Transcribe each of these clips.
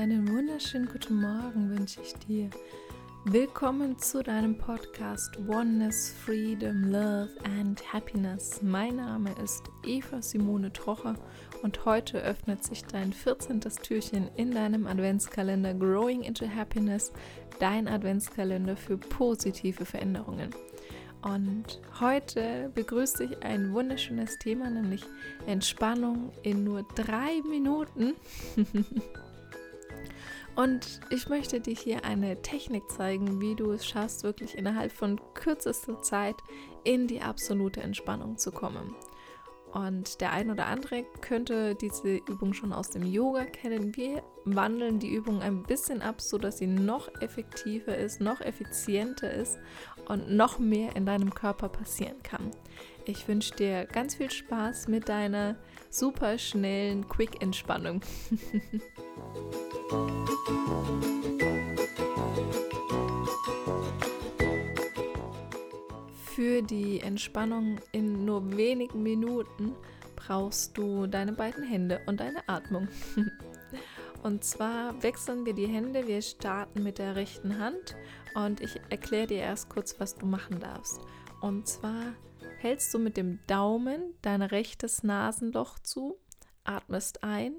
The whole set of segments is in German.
einen wunderschönen guten Morgen wünsche ich dir. Willkommen zu deinem Podcast Oneness, Freedom, Love and Happiness. Mein Name ist Eva Simone Trocher und heute öffnet sich dein 14. Türchen in deinem Adventskalender Growing into Happiness, dein Adventskalender für positive Veränderungen. Und heute begrüßt dich ein wunderschönes Thema, nämlich Entspannung in nur drei Minuten. Und ich möchte dir hier eine Technik zeigen, wie du es schaffst, wirklich innerhalb von kürzester Zeit in die absolute Entspannung zu kommen. Und der ein oder andere könnte diese Übung schon aus dem Yoga kennen. Wir wandeln die Übung ein bisschen ab, sodass sie noch effektiver ist, noch effizienter ist und noch mehr in deinem Körper passieren kann. Ich wünsche dir ganz viel Spaß mit deiner super schnellen Quick-Entspannung. Für die Entspannung in nur wenigen Minuten brauchst du deine beiden Hände und deine Atmung. Und zwar wechseln wir die Hände. Wir starten mit der rechten Hand und ich erkläre dir erst kurz, was du machen darfst. Und zwar hältst du mit dem Daumen dein rechtes Nasenloch zu, atmest ein,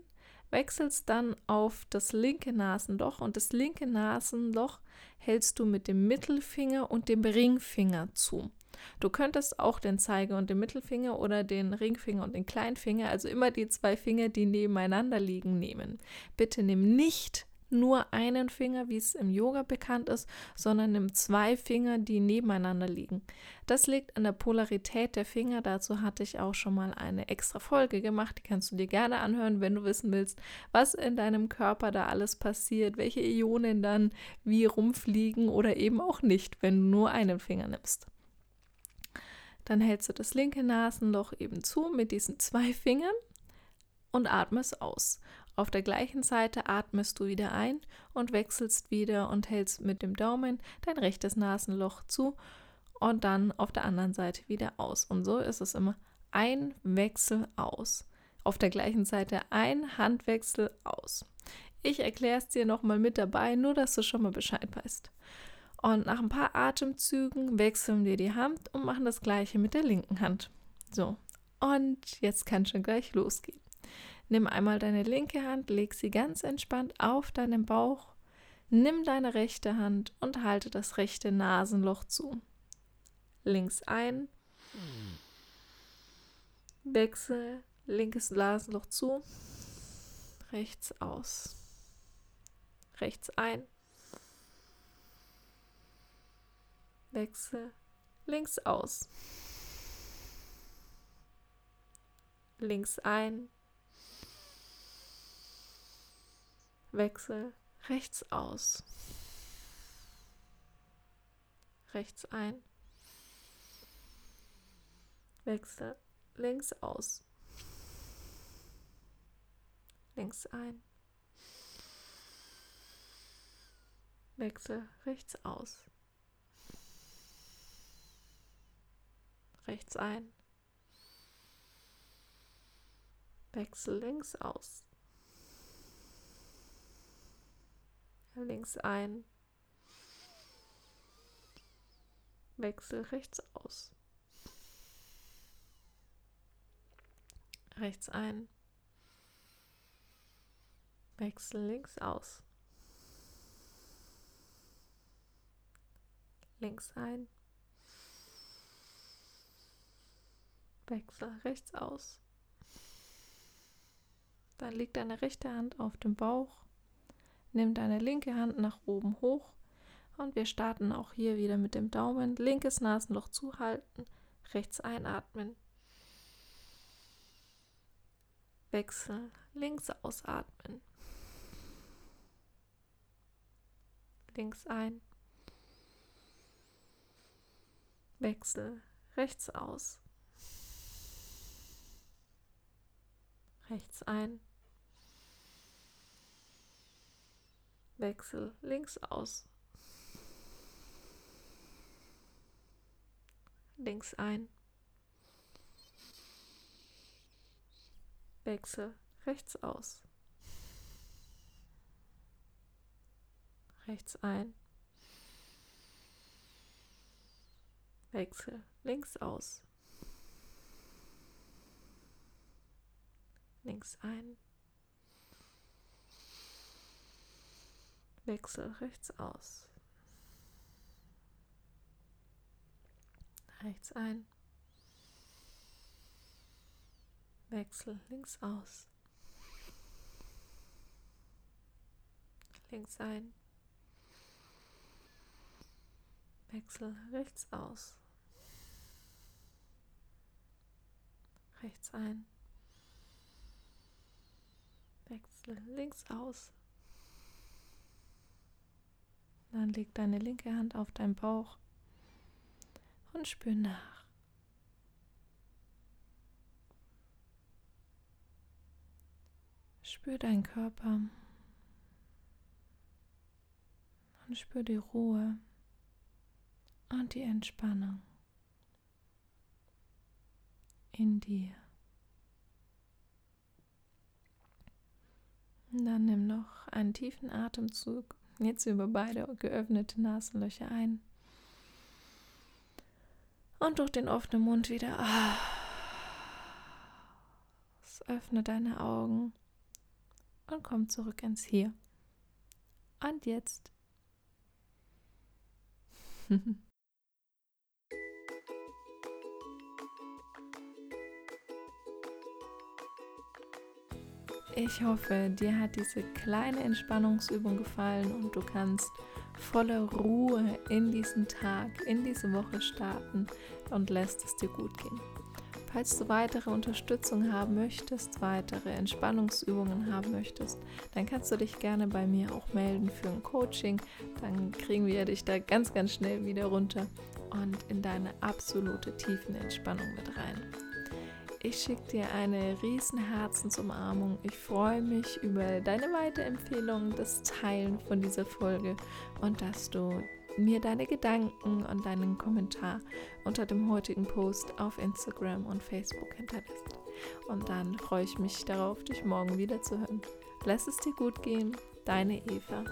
wechselst dann auf das linke Nasenloch und das linke Nasenloch hältst du mit dem Mittelfinger und dem Ringfinger zu. Du könntest auch den Zeige und den Mittelfinger oder den Ringfinger und den Kleinfinger, also immer die zwei Finger, die nebeneinander liegen, nehmen. Bitte nimm nicht nur einen Finger, wie es im Yoga bekannt ist, sondern nimm zwei Finger, die nebeneinander liegen. Das liegt an der Polarität der Finger. Dazu hatte ich auch schon mal eine extra Folge gemacht. Die kannst du dir gerne anhören, wenn du wissen willst, was in deinem Körper da alles passiert, welche Ionen dann wie rumfliegen oder eben auch nicht, wenn du nur einen Finger nimmst. Dann hältst du das linke Nasenloch eben zu mit diesen zwei Fingern und atmest aus. Auf der gleichen Seite atmest du wieder ein und wechselst wieder und hältst mit dem Daumen dein rechtes Nasenloch zu und dann auf der anderen Seite wieder aus. Und so ist es immer ein Wechsel aus. Auf der gleichen Seite ein Handwechsel aus. Ich erkläre es dir nochmal mit dabei, nur dass du schon mal Bescheid weißt. Und nach ein paar Atemzügen wechseln wir die Hand und machen das gleiche mit der linken Hand. So, und jetzt kann schon gleich losgehen. Nimm einmal deine linke Hand, leg sie ganz entspannt auf deinen Bauch, nimm deine rechte Hand und halte das rechte Nasenloch zu. Links ein, wechsel, linkes Nasenloch zu, rechts aus, rechts ein, wechsel, links aus, links ein, Wechsel rechts aus. Rechts ein. Wechsel links aus. Links ein. Wechsel rechts aus. Rechts ein. Wechsel links aus. Links ein, wechsel rechts aus, rechts ein, wechsel links aus, links ein, wechsel rechts aus. Dann liegt deine rechte Hand auf dem Bauch Nimm deine linke Hand nach oben hoch und wir starten auch hier wieder mit dem Daumen. Linkes Nasenloch zuhalten, rechts einatmen. Wechsel, links ausatmen. Links ein. Wechsel, rechts aus. Rechts ein. Wechsel links aus. Links ein. Wechsel rechts aus. rechts ein. Wechsel links aus. Links ein. Wechsel rechts aus. Rechts ein. Wechsel links aus. Links ein. Wechsel rechts aus. Rechts ein. Wechsel links aus. Dann leg deine linke Hand auf deinen Bauch und spür nach. Spür deinen Körper und spür die Ruhe und die Entspannung in dir. Und dann nimm noch einen tiefen Atemzug, jetzt über beide geöffnete Nasenlöcher ein. Und durch den offenen Mund wieder. Ah, öffne deine Augen und komm zurück ins Hier. Und jetzt. Ich hoffe, dir hat diese kleine Entspannungsübung gefallen und du kannst voller Ruhe in diesen Tag, in diese Woche starten und lässt es dir gut gehen. Falls du weitere Unterstützung haben möchtest, weitere Entspannungsübungen haben möchtest, dann kannst du dich gerne bei mir auch melden für ein Coaching. Dann kriegen wir dich da ganz, ganz schnell wieder runter und in deine absolute tiefen Entspannung mit rein. Ich schicke dir eine riesen Herzensumarmung. Ich freue mich über deine Weiterempfehlung, das Teilen von dieser Folge und dass du mir deine Gedanken und deinen Kommentar unter dem heutigen Post auf Instagram und Facebook hinterlässt. Und dann freue ich mich darauf, dich morgen wieder zu hören. Lass es dir gut gehen, deine Eva.